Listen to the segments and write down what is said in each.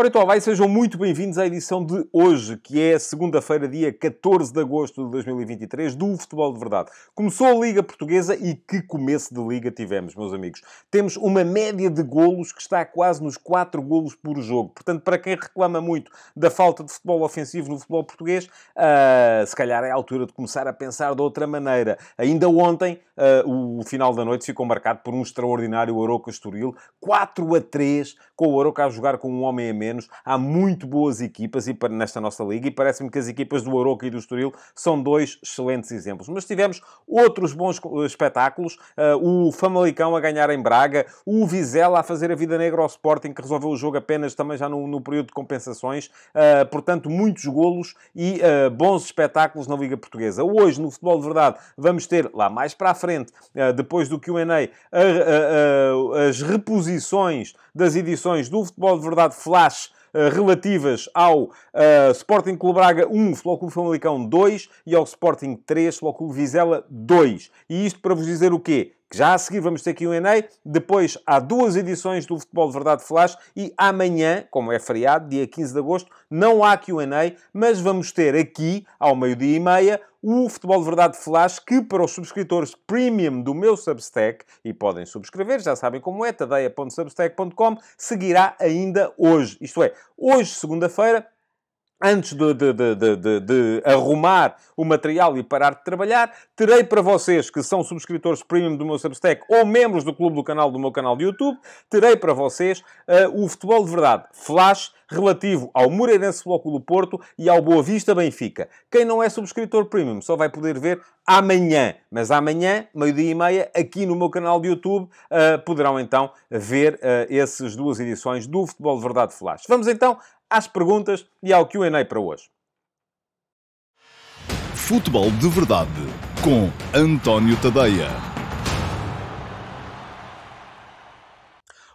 Ora então, vai, sejam muito bem-vindos à edição de hoje, que é segunda-feira, dia 14 de agosto de 2023, do Futebol de Verdade. Começou a Liga Portuguesa e que começo de Liga tivemos, meus amigos. Temos uma média de golos que está quase nos 4 golos por jogo. Portanto, para quem reclama muito da falta de futebol ofensivo no futebol português, uh, se calhar é a altura de começar a pensar de outra maneira. Ainda ontem, uh, o final da noite ficou marcado por um extraordinário Oroca Estoril, 4 a 3, com o Oroca a jogar com um homem a menos menos. Há muito boas equipas e, nesta nossa liga e parece-me que as equipas do Aroca e do Estoril são dois excelentes exemplos. Mas tivemos outros bons espetáculos. Uh, o Famalicão a ganhar em Braga, o Vizela a fazer a vida negra ao Sporting, que resolveu o jogo apenas também já no, no período de compensações. Uh, portanto, muitos golos e bons espetáculos na Liga Portuguesa. Hoje, no Futebol de Verdade, vamos ter lá mais para a frente, depois do Q&A, as reposições das edições do Futebol de Verdade Flash eh, relativas ao uh, Sporting Clube Braga 1, Futebol Clube Famalicão 2 e ao Sporting 3, Futebol Clube Vizela 2. E isto para vos dizer o quê? Já a seguir vamos ter aqui um Q&A, depois há duas edições do Futebol de Verdade Flash e amanhã, como é feriado, dia 15 de agosto, não há Q&A, mas vamos ter aqui, ao meio-dia e meia, o Futebol de Verdade Flash, que para os subscritores premium do meu Substack, e podem subscrever, já sabem como é, tadeia.substack.com, seguirá ainda hoje. Isto é, hoje, segunda-feira, antes de, de, de, de, arrumar o material e parar de trabalhar, terei para vocês que são subscritores premium do meu Substack ou membros do clube do canal do meu canal de YouTube, terei para vocês uh, o Futebol de Verdade Flash relativo ao Moreirense Futebol do Porto e ao Boa Vista Benfica. Quem não é subscritor premium só vai poder ver amanhã, mas amanhã, meio-dia e meia, aqui no meu canal de YouTube, uh, poderão então ver uh, essas duas edições do Futebol de Verdade Flash. Vamos então às perguntas e ao QA para hoje. Futebol de Verdade com António Tadeia.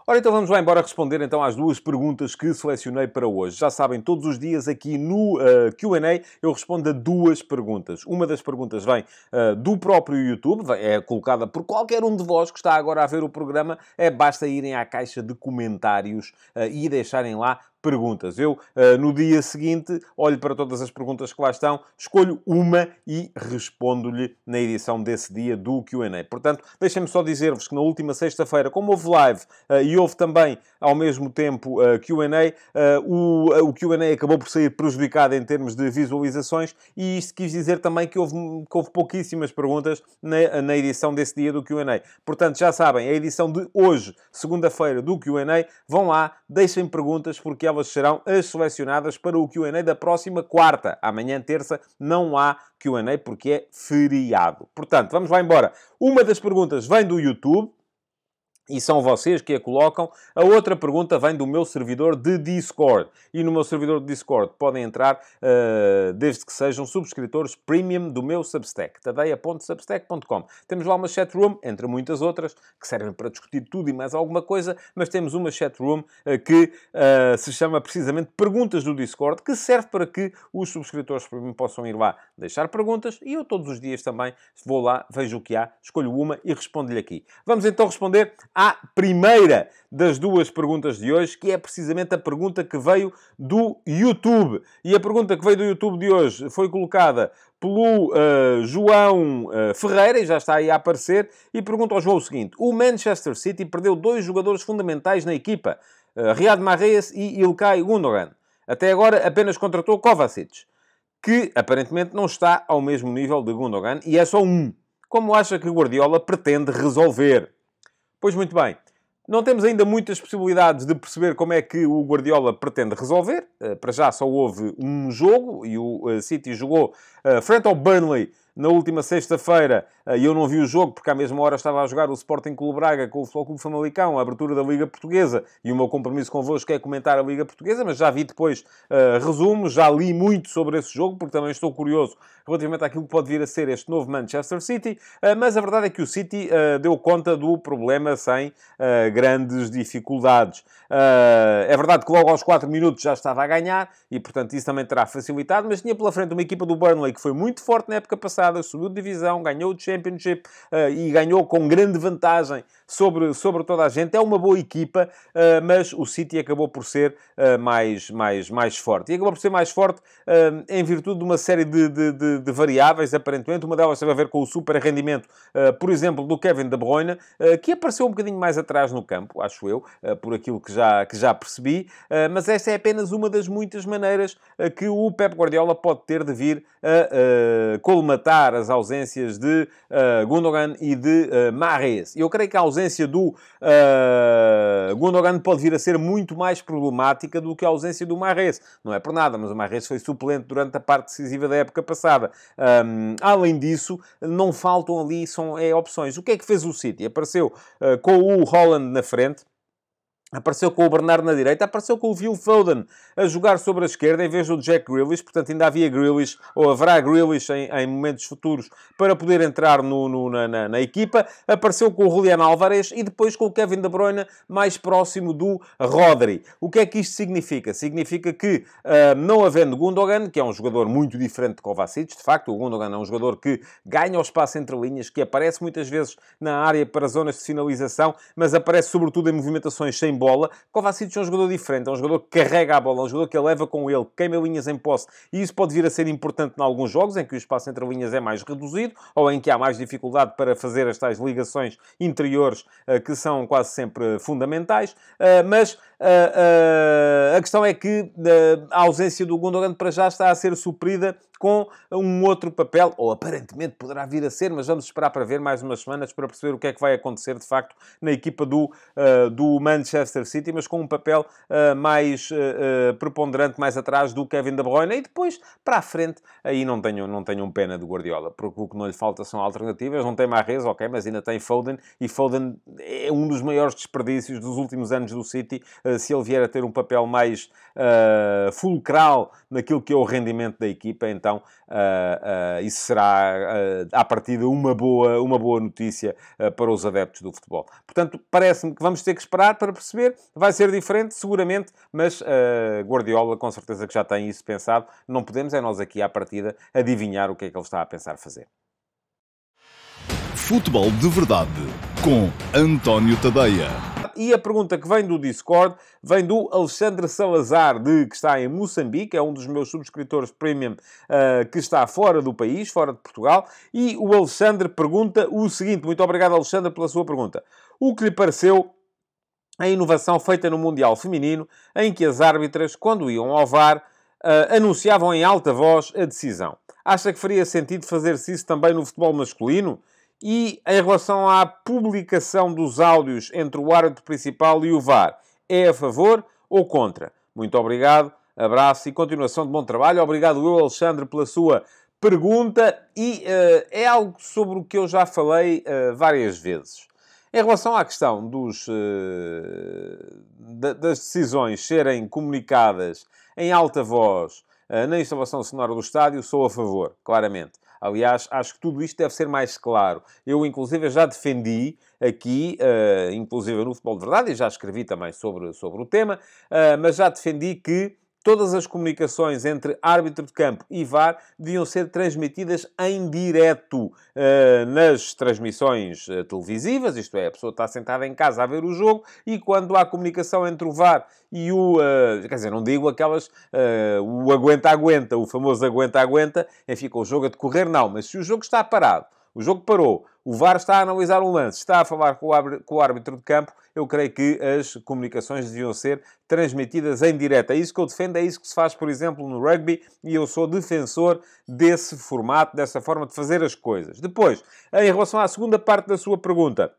Ora, então vamos lá embora responder então às duas perguntas que selecionei para hoje. Já sabem, todos os dias aqui no uh, Q&A eu respondo a duas perguntas. Uma das perguntas vem uh, do próprio YouTube, é colocada por qualquer um de vós que está agora a ver o programa. É basta irem à caixa de comentários uh, e deixarem lá perguntas. Eu, uh, no dia seguinte, olho para todas as perguntas que lá estão, escolho uma e respondo-lhe na edição desse dia do QA. Portanto, deixem-me só dizer-vos que na última sexta-feira, como houve live uh, e houve também ao mesmo tempo uh, QA, o, o QA acabou por sair prejudicado em termos de visualizações e isto quis dizer também que houve, que houve pouquíssimas perguntas na, na edição desse dia do QA. Portanto, já sabem, a edição de hoje, segunda-feira, do QA, vão lá, deixem perguntas porque elas serão as selecionadas para o Q&A da próxima quarta. Amanhã, terça, não há Q&A porque é feriado. Portanto, vamos lá embora. Uma das perguntas vem do YouTube e são vocês que a colocam. A outra pergunta vem do meu servidor de Discord. E no meu servidor de Discord podem entrar uh, desde que sejam subscritores premium do meu Substack, tadeia.substack.com. Temos lá uma chatroom, entre muitas outras, que servem para discutir tudo e mais alguma coisa, mas temos uma chatroom uh, que uh, se chama precisamente Perguntas do Discord, que serve para que os subscritores premium possam ir lá deixar perguntas e eu todos os dias também vou lá, vejo o que há, escolho uma e respondo-lhe aqui. Vamos então responder à primeira das duas perguntas de hoje, que é precisamente a pergunta que veio do YouTube. E a pergunta que veio do YouTube de hoje foi colocada pelo uh, João uh, Ferreira, e já está aí a aparecer, e pergunta ao João o seguinte: o Manchester City perdeu dois jogadores fundamentais na equipa, uh, Riyad Mahrez e Ilkay Gundogan. Até agora apenas contratou Kovacic, que aparentemente não está ao mesmo nível de Gundogan, e é só um. Como acha que Guardiola pretende resolver? Pois muito bem. Não temos ainda muitas possibilidades de perceber como é que o Guardiola pretende resolver. Eh, para já só houve um jogo e o eh, City jogou eh, frente ao Burnley na última sexta-feira, e eu não vi o jogo, porque à mesma hora estava a jogar o Sporting Clube Braga com o Futebol Clube Famalicão, a abertura da Liga Portuguesa, e o meu compromisso convosco é comentar a Liga Portuguesa, mas já vi depois uh, resumos, já li muito sobre esse jogo, porque também estou curioso relativamente àquilo que pode vir a ser este novo Manchester City, uh, mas a verdade é que o City uh, deu conta do problema sem grandes dificuldades. é verdade que logo aos 4 minutos já estava a ganhar, e portanto isso também terá facilitado, mas tinha pela frente uma equipa do Burnley que foi muito forte na época passada, subiu de divisão, ganhou o Championship e ganhou com grande vantagem sobre, sobre toda a gente. É uma boa equipa, uh, mas o City acabou por ser uh, mais, mais, mais forte. E acabou por ser mais forte uh, em virtude de uma série de, de, de, de, variáveis, aparentemente. Uma delas teve a ver com o super rendimento, por exemplo, do Kevin De Bruyne, que apareceu um bocadinho mais atrás no campo, acho eu, por aquilo que já, que já percebi. mas esta é apenas uma das muitas maneiras que o Pep Guardiola pode ter de vir a colmatar as ausências de Gundogan e de uh, Mahrez. Eu creio que a ausência do uh, Gundogan pode vir a ser muito mais problemática do que a ausência do Mahrez. Não é por nada, mas o Mahrez foi suplente durante a parte decisiva da época passada. Um, além disso, não faltam ali são, é, opções. O que é que fez o City? Apareceu uh, com o Holland na frente, Apareceu com o Bernardo na direita, apareceu com o Phil Foden a jogar sobre a esquerda em vez do Jack Grealish, portanto ainda havia Grealish, ou haverá Grealish em, em momentos futuros para poder entrar no, no, na, na, na, equipa. Apareceu com o Julian Álvarez e depois com o Kevin De Bruyne mais próximo do Rodri. O que é que isto significa? Significa que, uh, não havendo Gundogan, que é um jogador muito diferente de Kovacic, de facto, o Gundogan é um jogador que ganha o espaço entre linhas, que aparece muitas vezes na área para zonas de finalização, mas aparece sobretudo em movimentações sem bola. Kovacic é um jogador diferente, é um jogador que carrega a bola, é um jogador que a leva com ele, queima linhas em posse. E isso pode vir a ser importante em alguns jogos, em que o espaço entre linhas é mais reduzido, ou em que há mais dificuldade para fazer as tais ligações interiores, eh, que são quase sempre fundamentais. Eh, mas a questão é que a ausência do Gundogan para já está a ser suprida com um outro papel, ou aparentemente poderá vir a ser, mas vamos esperar para ver mais umas semanas para perceber o que é que vai acontecer de facto na equipa do, uh, do Manchester City, mas com um papel uh, mais uh, preponderante mais atrás do Kevin De Bruyne. E depois para a frente, aí não tenho, não tenho um pena do Guardiola, porque o que não lhe falta são alternativas, não tem Mahrez, ok, mas ainda tem Foden. E Foden é um dos maiores desperdícios dos últimos anos do City, se ele vier a ter um papel mais fulcral naquilo que é o rendimento da equipa, então então uh, uh, isso será, uh, à partida, uma boa, uma boa notícia para os adeptos do futebol. Portanto, parece-me que vamos ter que esperar para perceber. Vai ser diferente, seguramente, mas Guardiola, com certeza que já tem isso pensado. Não podemos, é nós aqui, à partida, adivinhar o que é que ele está a pensar fazer. Futebol de Verdade, com António Tadeia. E a pergunta que vem do Discord vem do Alexandre Salazar, de, que está em Moçambique, é um dos meus subscritores premium uh, que está fora do país, fora de Portugal. E o Alexandre pergunta o seguinte: muito obrigado, Alexandre, pela sua pergunta. O que lhe pareceu a inovação feita no Mundial Feminino, em que as árbitras, quando iam ao VAR, uh, anunciavam em alta voz a decisão? Acha que faria sentido fazer-se isso também no futebol masculino? E em relação à publicação dos áudios entre o árbitro principal e o VAR, é a favor ou contra? Muito obrigado, abraço e continuação de bom trabalho. Obrigado eu, Alexandre, pela sua pergunta e uh, é algo sobre o que eu já falei uh, várias vezes. Em relação à questão dos, uh, das decisões serem comunicadas em alta voz na instalação sonora do estádio, sou a favor, claramente. Aliás, acho que tudo isto deve ser mais claro. Eu, inclusive, já defendi aqui, uh, inclusive no Futebol de Verdade, e já escrevi também sobre, sobre o tema, uh, mas já defendi que todas as comunicações entre árbitro de campo e VAR deviam ser transmitidas em direto uh, nas transmissões uh, televisivas, isto é, a pessoa está sentada em casa a ver o jogo e quando há comunicação entre o VAR e o... Uh, quer dizer, não digo aquelas... o aguenta-aguenta, o famoso aguenta-aguenta, enfim, com o jogo a decorrer, não. Mas se o jogo está parado, o jogo parou, o VAR está a analisar um lance, está a falar com o árbitro de campo, eu creio que as comunicações deviam ser transmitidas em direto. É isso que eu defendo, é isso que se faz, por exemplo, no rugby, e eu sou defensor desse formato, dessa forma de fazer as coisas. Depois, em relação à segunda parte da sua pergunta,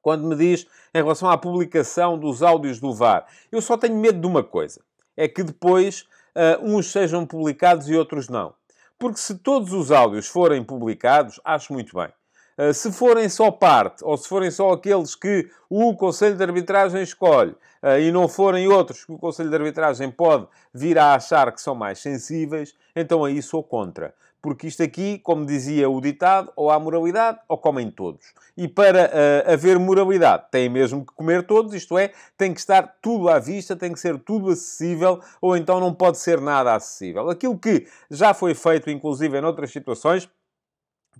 quando me diz em relação à publicação dos áudios do VAR, eu só tenho medo de uma coisa: é que depois uh, uns sejam publicados e outros não. Porque se todos os áudios forem publicados, acho muito bem. Uh, se forem só parte, ou se forem só aqueles que o Conselho de Arbitragem escolhe, uh, e não forem outros que o Conselho de Arbitragem pode vir a achar que são mais sensíveis, então aí sou contra porque isto aqui, como dizia o ditado, ou há moralidade ou comem todos. E para uh, haver moralidade, tem mesmo que comer todos, isto é, tem que estar tudo à vista, tem que ser tudo acessível, ou então não pode ser nada acessível. Aquilo que já foi feito, inclusive, em outras situações,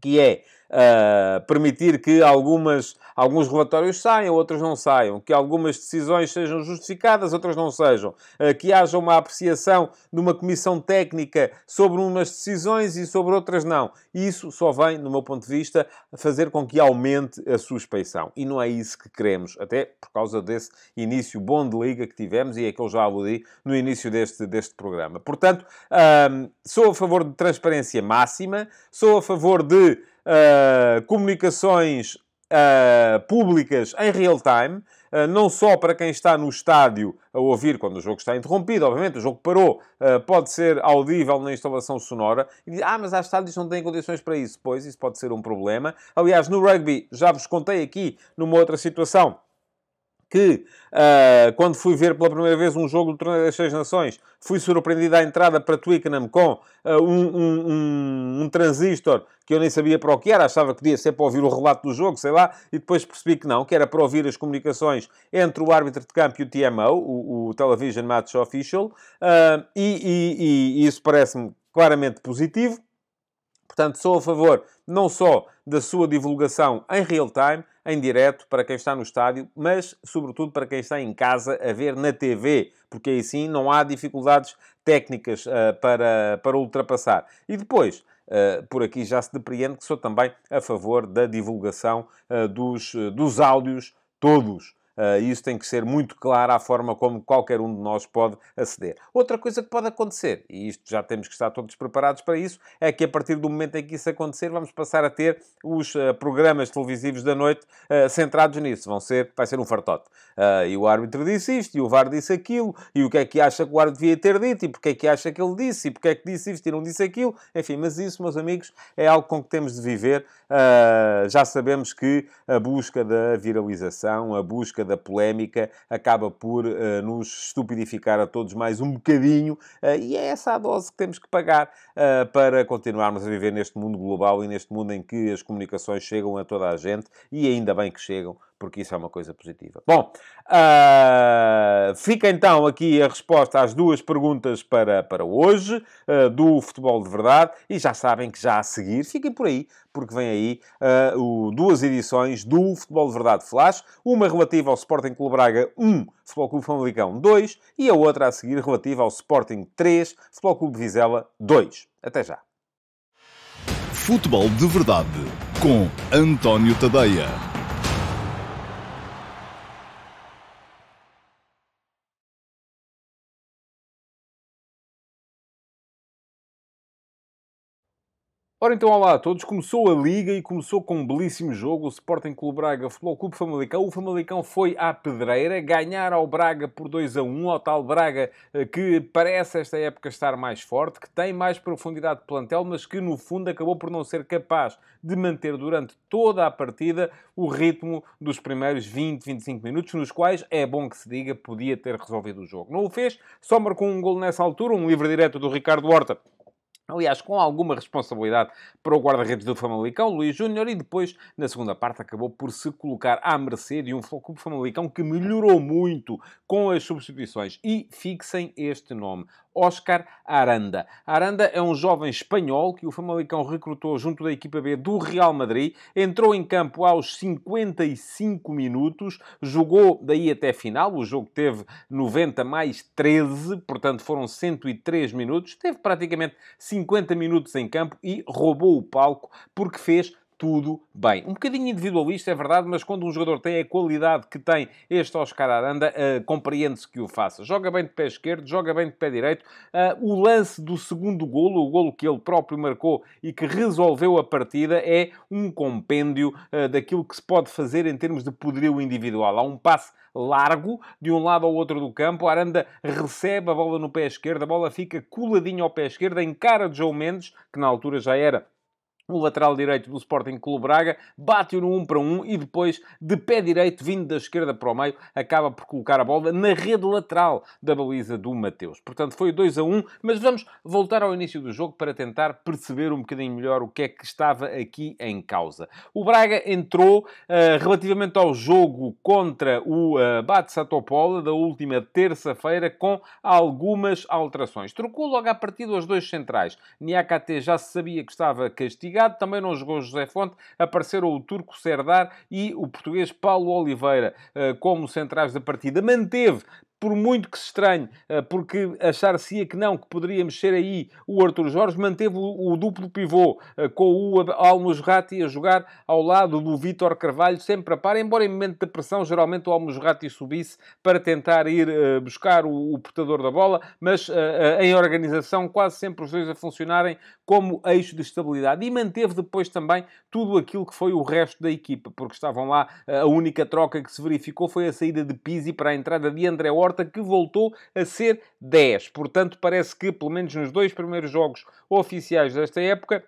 que é uh, permitir que algumas, alguns relatórios saiam, outros não saiam, que algumas decisões sejam justificadas, outras não sejam, uh, que haja uma apreciação de uma comissão técnica sobre umas decisões e sobre outras não. Isso só vem, no meu ponto de vista, fazer com que aumente a suspeição. E não é isso que queremos, até por causa desse início bom de liga que tivemos e é que eu já aludi no início deste, deste programa. Portanto, um, sou a favor de transparência máxima, sou a favor de uh, comunicações uh, públicas em real time, uh, não só para quem está no estádio a ouvir quando o jogo está interrompido, obviamente, o jogo parou, pode ser audível na instalação sonora, e diz, ah, mas há estádios que não têm condições para isso. Pois, isso pode ser um problema. Aliás, no rugby, já vos contei aqui, numa outra situação, que uh, quando fui ver pela primeira vez um jogo do Torneio das Seis Nações, fui surpreendido à entrada para Twickenham com uh, um, um, um, um, transistor que eu nem sabia para o que era, achava que podia ser para ouvir o relato do jogo, sei lá, e depois percebi que não, que era para ouvir as comunicações entre o árbitro de campo e o TMO, o, o Television Match Official, uh, e, e, e isso parece-me claramente positivo. Portanto, sou a favor não só da sua divulgação em real time, em direto, para quem está no estádio, mas, sobretudo, para quem está em casa a ver na TV, porque aí sim não há dificuldades técnicas uh, para, para ultrapassar. E depois, uh, por aqui já se depreende que sou também a favor da divulgação uh, dos, dos áudios todos Uh, isso tem que ser muito claro à forma como qualquer um de nós pode aceder. Outra coisa que pode acontecer, e isto já temos que estar todos preparados para isso, é que a partir do momento em que isso acontecer, vamos passar a ter os uh, programas televisivos da noite uh, centrados nisso. Vão ser, vai ser um fartote. e o árbitro disse isto, e o VAR disse aquilo, e o que é que acha que o árbitro devia ter dito, e porque é que acha que ele disse, e porque é que disse isto e não disse aquilo. Enfim, mas isso, meus amigos, é algo com que temos de viver. já sabemos que a busca da viralização, a busca da polémica acaba por uh, nos estupidificar a todos mais um bocadinho, uh, e é essa a dose que temos que pagar uh, para continuarmos a viver neste mundo global e neste mundo em que as comunicações chegam a toda a gente, e ainda bem que chegam, porque isso é uma coisa positiva. Bom, uh, fica então aqui a resposta às duas perguntas para, para hoje, uh, do Futebol de Verdade, e já sabem que já a seguir, fiquem por aí, porque vem aí uh, o, duas edições do Futebol de Verdade Flash, uma relativa ao Sporting Clube Braga 1, Futebol Clube Famalicão 2, e a outra a seguir relativa ao Sporting 3, Futebol Clube Vizela 2. Até já. Futebol de Verdade, com António Tadeia. Ora então, olá a todos. Começou a Liga e começou com um belíssimo jogo. O Sporting Clube Braga Futebol Clube Famalicão. O Famalicão foi à pedreira, ganhar ao Braga por 2 a 1, ao tal Braga eh, que parece esta época estar mais forte, que tem mais profundidade de plantel, mas que no fundo acabou por não ser capaz de manter durante toda a partida o ritmo dos primeiros 20, 25 minutos, nos quais, é bom que se diga, podia ter resolvido o jogo. Não o fez, só marcou um gol nessa altura, um livre direto do Ricardo Horta Aliás, com alguma responsabilidade para o guarda-redes do Famalicão, Luís Júnior, e depois, na segunda parte, acabou por se colocar à mercê de um Clube Famalicão que melhorou muito com as substituições. E fixem este nome. Oscar Aranda. Aranda é um jovem espanhol que o Famalicão recrutou junto da equipa B do Real Madrid. Entrou em campo aos 55 minutos, jogou daí até final. O jogo teve 90 mais 13, portanto foram 103 minutos. Teve praticamente 50 minutos em campo e roubou o palco porque fez tudo bem. Um bocadinho individualista, é verdade, mas quando um jogador tem a qualidade que tem este Oscar Aranda, uh, compreende-se que o faça. Joga bem de pé esquerdo, joga bem de pé direito. Uh, o lance do segundo golo, o golo que ele próprio marcou e que resolveu a partida, é um compêndio uh, daquilo que se pode fazer em termos de poderio individual. Há um passe largo de um lado ao outro do campo. Aranda recebe a bola no pé esquerdo, a bola fica coladinha ao pé esquerdo, encara de João Mendes, que na altura já era o lateral direito do Sporting Clube Braga, bate-o no 1 para 1 e depois, de pé direito, vindo da esquerda para o meio, acaba por colocar a bola na rede lateral da baliza do Mateus. Portanto, foi 2 a 1, mas vamos voltar ao início do jogo para tentar perceber um bocadinho melhor o que é que estava aqui em causa. O Braga entrou uh, relativamente ao jogo contra o uh, Bate Satopola da última terça-feira com algumas alterações. Trocou logo à partida os dois centrais. Niakate já se sabia que estava castigado também não jogou José Fonte, apareceram o turco Serdar e o português Paulo Oliveira eh, como centrais da partida. Manteve por muito que se estranhe, eh, porque achar-se-ia que não, que poderia mexer aí o Arthur Jorge, manteve o, duplo pivô eh, com o Almusrati a jogar ao lado do Vítor Carvalho, sempre a par, embora em momento de pressão, geralmente o Almusrati subisse para tentar ir uh, buscar o, portador da bola, mas em organização quase sempre os dois a funcionarem como eixo de estabilidade. E manteve depois também tudo aquilo que foi o resto da equipa, porque estavam lá, a única troca que se verificou foi a saída de Pizzi para a entrada de André Horta, Horta, que voltou a ser 10. Portanto, parece que, pelo menos nos dois primeiros jogos oficiais desta época,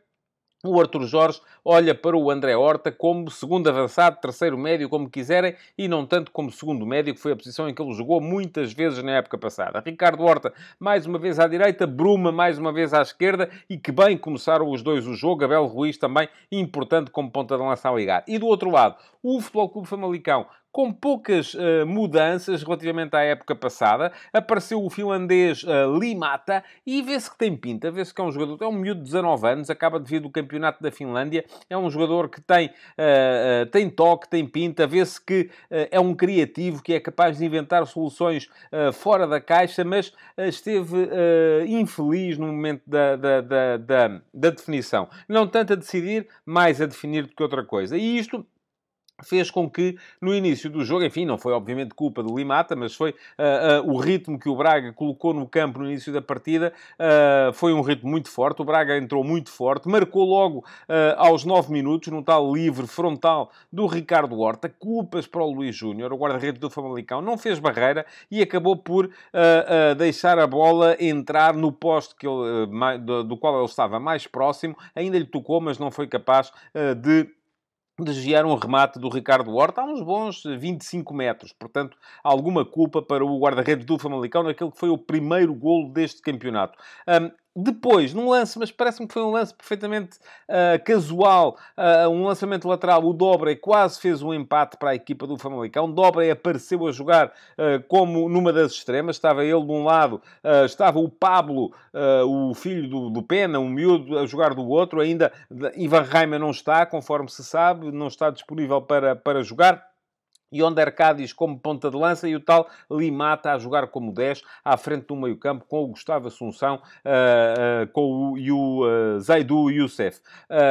o Arthur Jorge olha para o André Horta como segundo avançado, terceiro médio, como quiserem, e não tanto como segundo médio, que foi a posição em que ele jogou muitas vezes na época passada. Ricardo Horta, mais uma vez à direita, Bruma, mais uma vez à esquerda, e que bem começaram os dois o jogo. Abel Ruiz também importante como ponta de lança a ligar. E do outro lado, o Futebol Clube Famalicão com poucas uh, mudanças relativamente à época passada. Apareceu o finlandês uh, Limata e vê-se que tem pinta, vê-se que é um jogador, é um miúdo de 19 anos, acaba de vir do campeonato da Finlândia, é um jogador que tem, uh, tem toque, tem pinta, vê-se que é um criativo, que é capaz de inventar soluções fora da caixa, mas esteve infeliz no momento da, da, da, da, da definição. Não tanto a decidir, mais a definir do que outra coisa. E isto fez com que no início do jogo, enfim, não foi obviamente culpa do Limata, mas foi uh, uh, o ritmo que o Braga colocou no campo no início da partida, uh, foi um ritmo muito forte, o Braga entrou muito forte, marcou logo aos 9 minutos, no tal livre frontal do Ricardo Horta, culpas para o Luís Júnior, o guarda-redes do Famalicão, não fez barreira e acabou por deixar a bola entrar no poste que ele, do, do qual ele estava mais próximo, ainda lhe tocou, mas não foi capaz de desviar um remate do Ricardo Horta a uns bons 25 metros. Portanto, alguma culpa para o guarda-redes do Famalicão naquele que foi o primeiro golo deste campeonato. Um, depois, num lance, mas parece-me que foi um lance perfeitamente uh, casual, uh, um lançamento lateral, o Dobre quase fez um empate para a equipa do Famalicão. Dobre apareceu a jogar uh, como numa das extremas, estava ele de um lado, estava o Pablo, o filho do, do Pena, um miúdo, a jogar do outro. Ainda Ivan Reimer não está, conforme se sabe, não está disponível para, para jogar. Yonder Cádiz como ponta de lança e o tal Limata a jogar como 10 à frente do meio campo com o Gustavo Assunção uh, uh, com o, e o uh, Zaidu Youssef.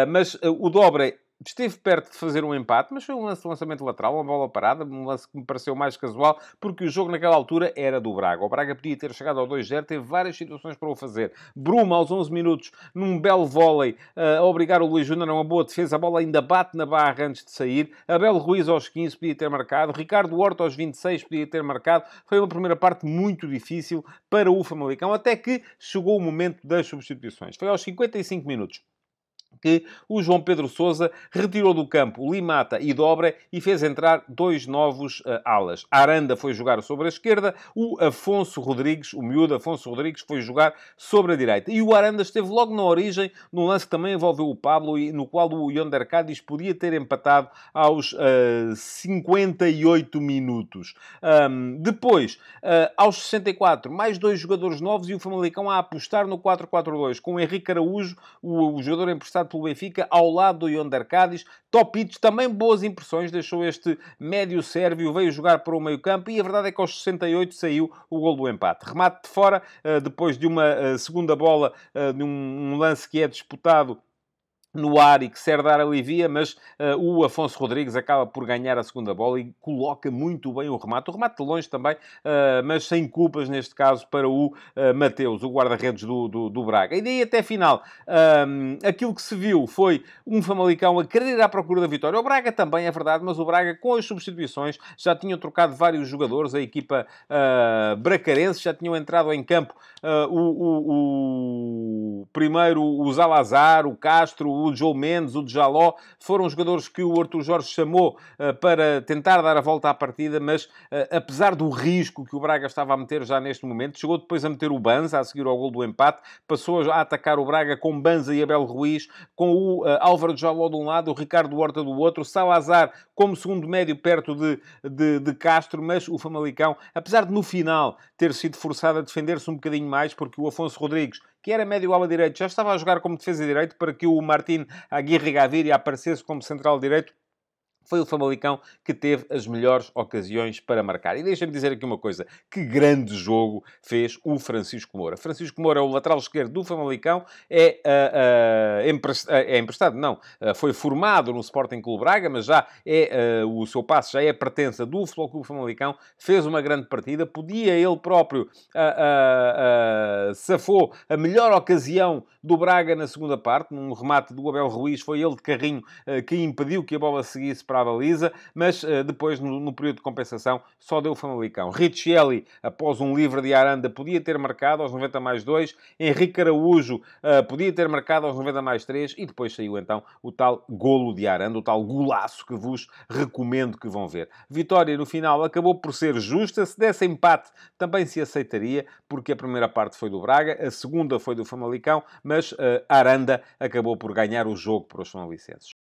mas o Dobre esteve perto de fazer um empate, mas foi um lance de lançamento lateral, uma bola parada, um lance que me pareceu mais casual, porque o jogo naquela altura era do Braga. O Braga podia ter chegado ao 2-0, teve várias situações para o fazer. Bruma, aos 11 minutos, num belo vôlei, uh, a obrigar o Luís Júnior a uma boa defesa, a bola ainda bate na barra antes de sair. Abel Ruiz aos 15 podia ter marcado, Ricardo Horta aos 26 podia ter marcado. Foi uma primeira parte muito difícil para o Famalicão, até que chegou o momento das substituições. Foi aos 55 minutos que o João Pedro Sousa retirou do campo Limata e Dobra e fez entrar dois novos uh, alas. Aranda foi jogar sobre a esquerda, o Afonso Rodrigues, o miúdo Afonso Rodrigues, foi jogar sobre a direita. E o Aranda esteve logo na origem, num lance que também envolveu o Pablo e no qual o Yonder Cádiz podia ter empatado aos uh, eh, 58 minutos. Um, depois, uh, aos 64, mais dois jogadores novos e o Famalicão a apostar no 4-4-2, com o Henrique Araújo, o, o jogador emprestado pelo Benfica, ao lado do Yonder Cádiz. Topic, também boas impressões, deixou este médio sérvio, veio jogar para o meio campo e a verdade é que aos 68 saiu o gol do empate. Remate de fora, eh, depois de uma eh, segunda bola, eh, de um lance que é disputado no ar e que Serdar alivia, mas uh, o Afonso Rodrigues acaba por ganhar a segunda bola e coloca muito bem o remate. O remate de longe também, uh, mas sem culpas neste caso para o uh, Mateus, o guarda-redes do, do, do, Braga. E daí até final, aquilo que se viu foi um Famalicão a querer ir à procura da vitória. O Braga também é verdade, mas o Braga com as substituições já tinham trocado vários jogadores, a equipa bracarense já tinham entrado em campo o, o, o, primeiro o Zalazar, o Castro, o Joe Mendes, o Djaló, foram jogadores que o Arthur Jorge chamou uh, para tentar dar a volta à partida, mas uh, apesar do risco que o Braga estava a meter já neste momento, chegou depois a meter o Banza a seguir ao gol do empate, passou a atacar o Braga com Banza e Abel Ruiz, com o uh, Álvaro Djaló de um lado, o Ricardo Horta do outro, Salazar como segundo médio perto de, de, de Castro, mas o Famalicão, apesar de no final ter sido forçado a defender-se um bocadinho mais, porque o Afonso Rodrigues que era médio ala direito, já estava a jogar como defesa direito para que o Martin Aguirre Gaviria aparecesse como central direito foi o Famalicão que teve as melhores ocasiões para marcar. E deixa-me dizer aqui uma coisa: que grande jogo fez o Francisco Moura. Francisco Moura, o lateral esquerdo do Famalicão, é, uh, uh, é emprestado, não, uh, foi formado no Sporting Clube Braga, mas já é, o seu passo já é pertença do Futebol Clube Famalicão, fez uma grande partida, podia ele próprio, safou a melhor ocasião do Braga na segunda parte, num remate do Abel Ruiz, foi ele de carrinho que impediu que a bola seguisse para a baliza, mas uh, depois, no, no, período de compensação, só deu o Famalicão. Richelli, após um livre de Aranda, podia ter marcado aos 90 mais 2. Henrique Araújo uh, podia ter marcado aos 90 mais 3. E depois saiu então o tal golo de Aranda, o tal golaço que vos recomendo que vão ver. Vitória no final acabou por ser justa. Se desse empate, também se aceitaria, porque a primeira parte foi do Braga, a segunda foi do Famalicão, mas uh, Aranda acabou por ganhar o jogo para os Famalicenses.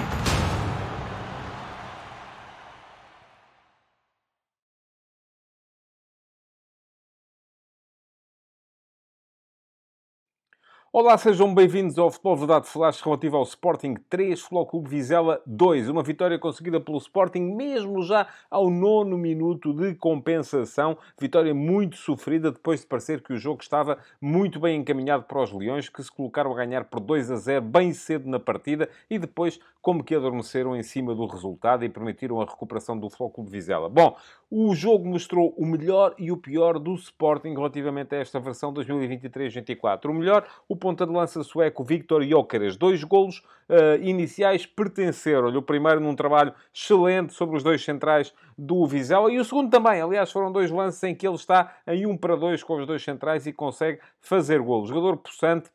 Olá, sejam bem-vindos ao Futebol Verdade Flash relativo ao Sporting 3, Futebol Clube Vizela 2. Uma vitória conseguida pelo Sporting mesmo já ao nono minuto de compensação. Vitória muito sofrida depois de parecer que o jogo estava muito bem encaminhado para os Leões, que se colocaram a ganhar por 2 a 0 bem cedo na partida e depois como que adormeceram em cima do resultado e permitiram a recuperação do Futebol Clube Vizela. Bom, o jogo mostrou o melhor e o pior do Sporting relativamente a esta versão 2023-24. O melhor, o ponta de lança sueco Victor Jokeres. Dois golos uh, iniciais pertenceram-lhe. O primeiro num trabalho excelente sobre os dois centrais do Vizela e o segundo também. Aliás, foram dois lances em que ele está em um para dois com os dois centrais e consegue fazer golos. Jogador possante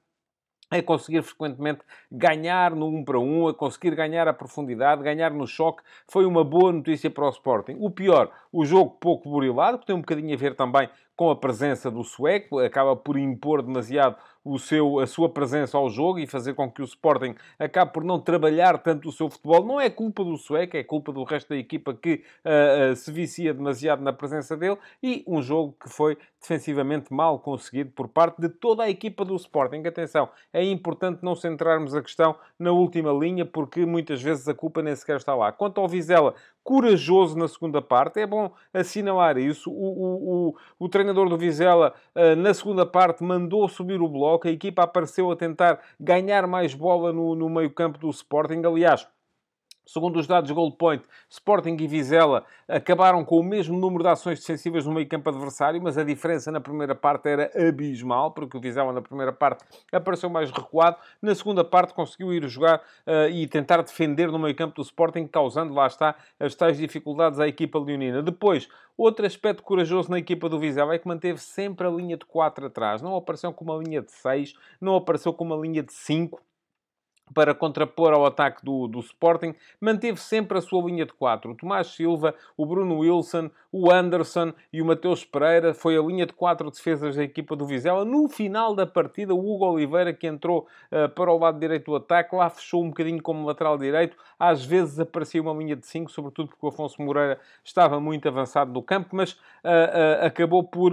a conseguir frequentemente ganhar no 1 para 1, a conseguir ganhar a profundidade, ganhar no choque, foi uma boa notícia para o Sporting. O pior, o jogo pouco burilado, que tem um bocadinho a ver também com a presença do sueco, acaba por impor demasiado o seu, a sua presença ao jogo e fazer com que o Sporting acabe por não trabalhar tanto o seu futebol. Não é culpa do sueco, é culpa do resto da equipa que uh, uh, se vicia demasiado na presença dele e um jogo que foi defensivamente mal conseguido por parte de toda a equipa do Sporting. Atenção, é importante não centrarmos a questão na última linha porque muitas vezes a culpa nem sequer está lá. Quanto ao Vizela, corajoso na segunda parte. É bom assinalar isso. O, o, o, o treinador do Vizela, uh, na segunda parte, mandou subir o bloco. A equipa apareceu a tentar ganhar mais bola no, no meio campo do Sporting. Aliás, Segundo os dados Gold Point, Sporting e Vizela acabaram com o mesmo número de ações defensivas no meio campo adversário, mas a diferença na primeira parte era abismal, porque o Vizela na primeira parte apareceu mais recuado, na segunda parte conseguiu ir jogar uh, e tentar defender no meio campo do Sporting, causando, lá está, as tais dificuldades à equipa leonina. Depois, outro aspecto corajoso na equipa do Vizela é que manteve sempre a linha de 4 atrás, não apareceu com uma linha de 6, não apareceu com uma linha de 5, para contrapor ao ataque do, do Sporting, manteve sempre a sua linha de quatro. O Tomás Silva, o Bruno Wilson, o Anderson e o Mateus Pereira. Foi a linha de quatro defesas da equipa do Vizela. No final da partida, o Hugo Oliveira, que entrou uh, para o lado direito do ataque, lá fechou um bocadinho como lateral direito. Às vezes aparecia uma linha de cinco, sobretudo porque o Afonso Moreira estava muito avançado no campo, mas uh, uh, acabou por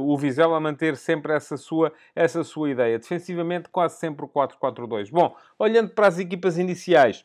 o Vizela manter sempre essa sua, essa sua ideia. Defensivamente, quase sempre o 4-4-2. Bom, olhando para as equipas iniciais,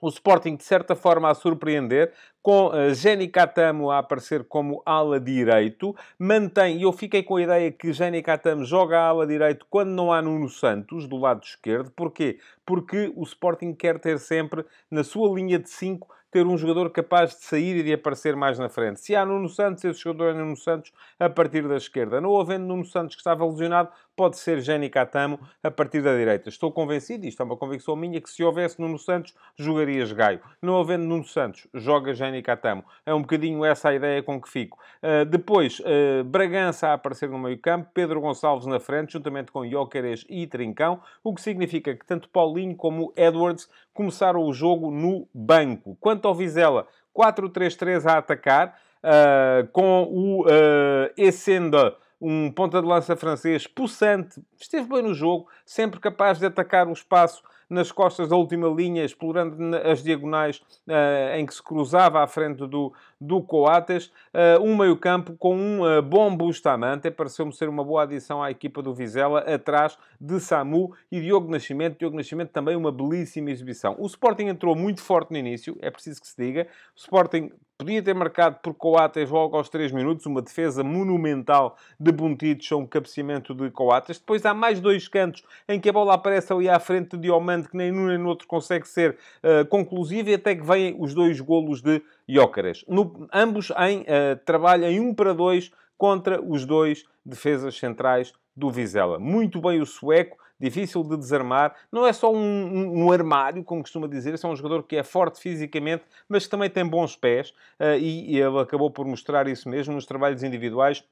o Sporting, de certa forma, a surpreender, com Jenny Catamo a aparecer como ala direito. Mantém, e eu fiquei com a ideia que Jenny Catamo joga a ala direito quando não há Nuno Santos, do lado esquerdo. Porquê? Porque o Sporting quer ter sempre, na sua linha de 5, ter um jogador capaz de sair e de aparecer mais na frente. Se há Nuno Santos, esse jogador é Nuno Santos a partir da esquerda. Não havendo Nuno Santos que estava lesionado, pode ser Jenny Catamo a partir da direita. Estou convencido, isto é uma convicção minha, que se houvesse Nuno Santos, jogarias Gaio. Não havendo Nuno Santos, joga Jenny Catamo. É um bocadinho essa a ideia com que fico. Uh, depois, uh, Bragança a aparecer no meio campo, Pedro Gonçalves na frente, juntamente com Jóqueres e Trincão, o que significa que tanto Paulinho como Edwards começaram o jogo no banco. Quanto ao Vizela, 4-3-3 a atacar, uh, com o uh, Essenda, um ponta de lança francês, possante, esteve bem no jogo, sempre capaz de atacar o espaço nas costas da última linha, explorando as diagonais uh, em que se cruzava à frente do, do Coates. Uh, um meio-campo com um uh, bom Bustamante, pareceu-me ser uma boa adição à equipa do Vizela, atrás de Samu e Diogo Nascimento. Diogo Nascimento também uma belíssima exibição. O Sporting entrou muito forte no início, é preciso que se diga. O Sporting Podia ter marcado por Coates logo aos 3 minutos, uma defesa monumental de Buntidos, um cabeceamento de Coates. Depois há mais dois cantos em que a bola aparece ali à frente de Diomande, que nem num nem no outro consegue ser uh, conclusiva, e até que vêm os dois golos de Jócaras. ambos em uh, trabalho em 1 um para 2 contra os dois defesas centrais do Vizela. Muito bem o sueco, difícil de desarmar. Não é só um, um, um, armário, como costuma dizer, é um jogador que é forte fisicamente, mas que também tem bons pés, uh, e, e ele acabou por mostrar isso mesmo nos trabalhos individuais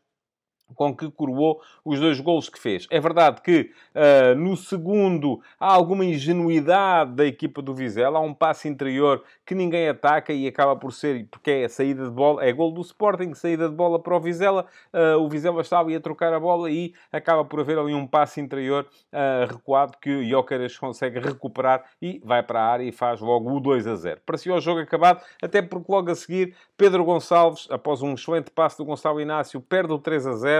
com que coroou os dois golos que fez. É verdade que uh, no segundo há alguma ingenuidade da equipa do Vizela, há um passe interior que ninguém ataca e acaba por ser, porque é saída de bola, é gol do Sporting, saída de bola para o Vizela, uh, o Vizela estava a trocar a bola e acaba por haver ali um passe interior uh, recuado que o Jóqueras consegue recuperar e vai para a área e faz logo o 2 a 0. Parecia o jogo acabado, até porque logo a seguir Pedro Gonçalves, após um excelente passe do Gonçalo Inácio, perde o 3 a 0,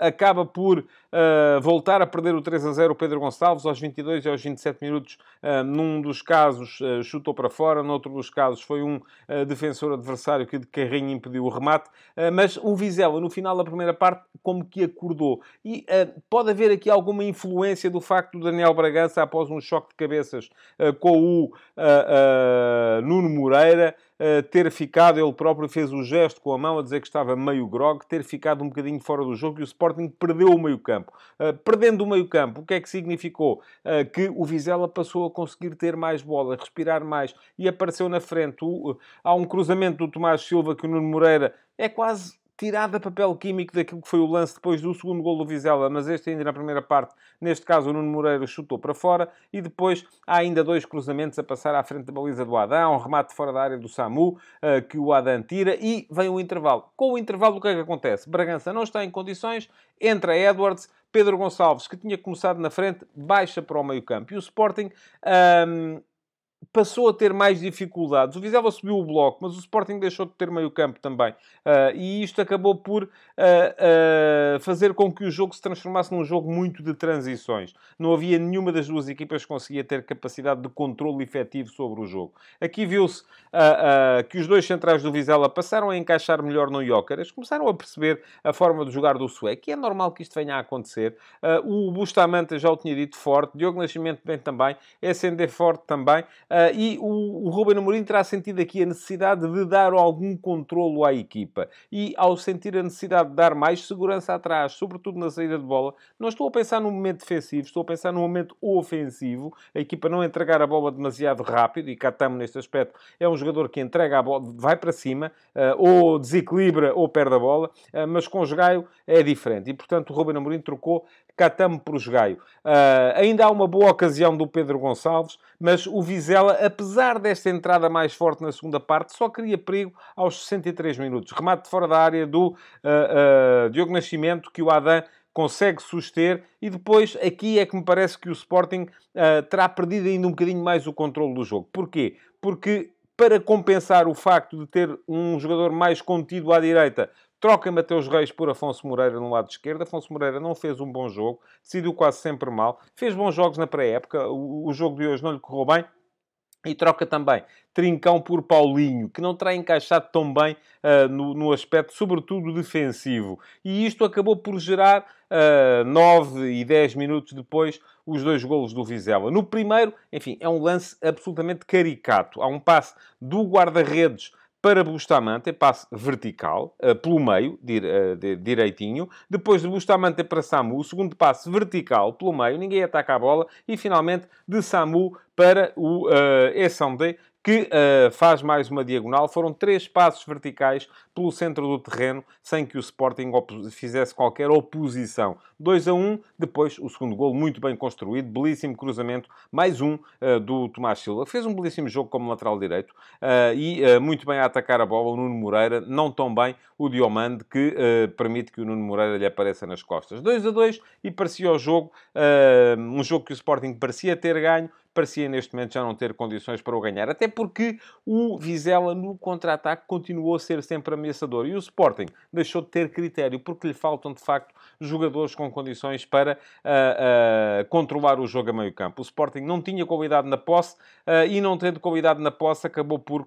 acaba por Uh, voltar a perder o 3 a 0 o Pedro Gonçalves aos 22 e aos 27 minutos. Uh, num dos casos uh, chutou para fora, noutro dos casos foi um defensor adversário que de carrinho impediu o remate. mas o Vizela, no final da primeira parte, como que acordou. E pode haver aqui alguma influência do facto do Daniel Bragança, após um choque de cabeças com o Nuno Moreira, ter ficado, ele próprio fez o gesto com a mão a dizer que estava meio grog, ter ficado um bocadinho fora do jogo e o Sporting perdeu o meio campo. Uh, perdendo o meio campo, o que é que significou? Uh, que o Vizela passou a conseguir ter mais bola, respirar mais e apareceu na frente. Há um cruzamento do Tomás Silva que o Nuno Moreira é quase tirada papel químico daquilo que foi o lance depois do segundo gol do Vizela, mas este ainda na primeira parte, neste caso o Nuno Moreira chutou para fora e depois há ainda dois cruzamentos a passar à frente da baliza do Adão, um remate fora da área do Samu, uh, que o Adão tira e vem o intervalo. Com o intervalo o que é que acontece? Bragança não está em condições, entra Edwards, Pedro Gonçalves, que tinha começado na frente, baixa para o meio campo. E o Sporting... passou a ter mais dificuldades. O Vizela subiu o bloco, mas o Sporting deixou de ter meio campo também. Uh, e isto acabou por uh, uh, fazer com que o jogo se transformasse num jogo muito de transições. Não havia nenhuma das duas equipas que conseguia ter capacidade de controle efetivo sobre o jogo. Aqui viu-se que os dois centrais do Vizela passaram a encaixar melhor no Jócaras, começaram a perceber a forma de jogar do sueco, e é normal que isto venha a acontecer. o Bustamante já o tinha dito forte, Diogo Nascimento bem também, SND forte também. Uh, e o, o Ruben Amorim terá sentido aqui a necessidade de dar algum controlo à equipa. E ao sentir a necessidade de dar mais segurança atrás, sobretudo na saída de bola, não estou a pensar no momento defensivo, estou a pensar no momento ofensivo. A equipa não entregar a bola demasiado rápido, e Catamo neste aspecto é um jogador que entrega a bola, vai para cima, uh, ou desequilibra ou perde a bola, uh, mas com o Jogaio é diferente. E portanto o Ruben Amorim trocou Catamo por Jogaio. Uh, ainda há uma boa ocasião do Pedro Gonçalves, mas o Vizela, apesar desta entrada mais forte na segunda parte, só cria perigo aos 63 minutos. Remate fora da área do uh, uh, Diogo Nascimento, que o Adam consegue suster, e depois aqui é que me parece que o Sporting terá perdido ainda um bocadinho mais o controle do jogo. Porquê? Porque para compensar o facto de ter um jogador mais contido à direita, Troca Mateus Reis por Afonso Moreira no lado esquerdo. Afonso Moreira não fez um bom jogo, decidiu quase sempre mal. Fez bons jogos na pré-época. O, o jogo de hoje não lhe correu bem. E troca também Trincão por Paulinho, que não terá encaixado tão bem uh, no, no, aspecto, sobretudo, defensivo. E isto acabou por gerar, uh, 9 e 10 minutos depois, os dois golos do Vizela. No primeiro, enfim, é um lance absolutamente caricato. Há um passe do guarda-redes para Bustamante, passe vertical, uh, pelo meio, de, direitinho. Depois de Bustamante para Samu, segundo passe vertical, pelo meio, ninguém ataca a bola. E finalmente de Samu para o uh, que uh, faz mais uma diagonal. Foram três passos verticais pelo centro do terreno, sem que o Sporting fizesse qualquer oposição. 2 a 1, um, depois o segundo gol muito bem construído, belíssimo cruzamento, mais um uh, do Tomás Silva. Fez um belíssimo jogo como lateral direito uh, e muito bem a atacar a bola o Nuno Moreira, não tão bem o Diomande, que permite que o Nuno Moreira lhe apareça nas costas. 2 a 2 e parecia o jogo, um jogo que o Sporting parecia ter ganho, parecia neste momento já não ter condições para o ganhar. Até porque o Vizela no contra-ataque continuou a ser sempre ameaçador. E o Sporting deixou de ter critério, porque lhe faltam de facto jogadores com condições para uh, uh, controlar o jogo a meio campo. O Sporting não tinha qualidade na posse uh, e não tendo qualidade na posse acabou por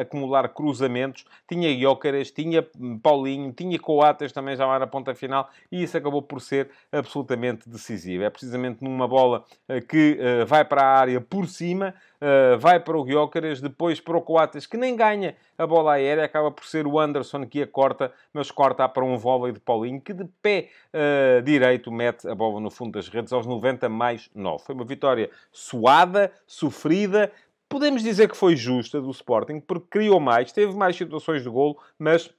acumular cruzamentos. Tinha Jóqueres, tinha Paulinho, tinha Coates também já lá na ponta final e isso acabou por ser absolutamente decisivo. É precisamente numa bola que vai para a área por cima, uh, vai para o Gyökeres, depois para o Coates, que nem ganha a bola aérea, acaba por ser o Anderson que a corta, mas corta para um vôlei de Paulinho, que de pé uh, direito mete a bola no fundo das redes aos 90 mais 9. Foi uma vitória suada, sofrida, podemos dizer que foi justa do Sporting, porque criou mais, teve mais situações de golo, mas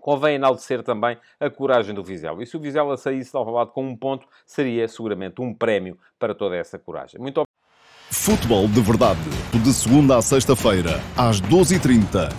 convém enaltecer também a coragem do Vizela. E se o Vizela saísse de Alvalade com um ponto, seria seguramente um prémio para toda essa coragem. Muito Futebol de Verdade, de segunda a sexta-feira, às 12h30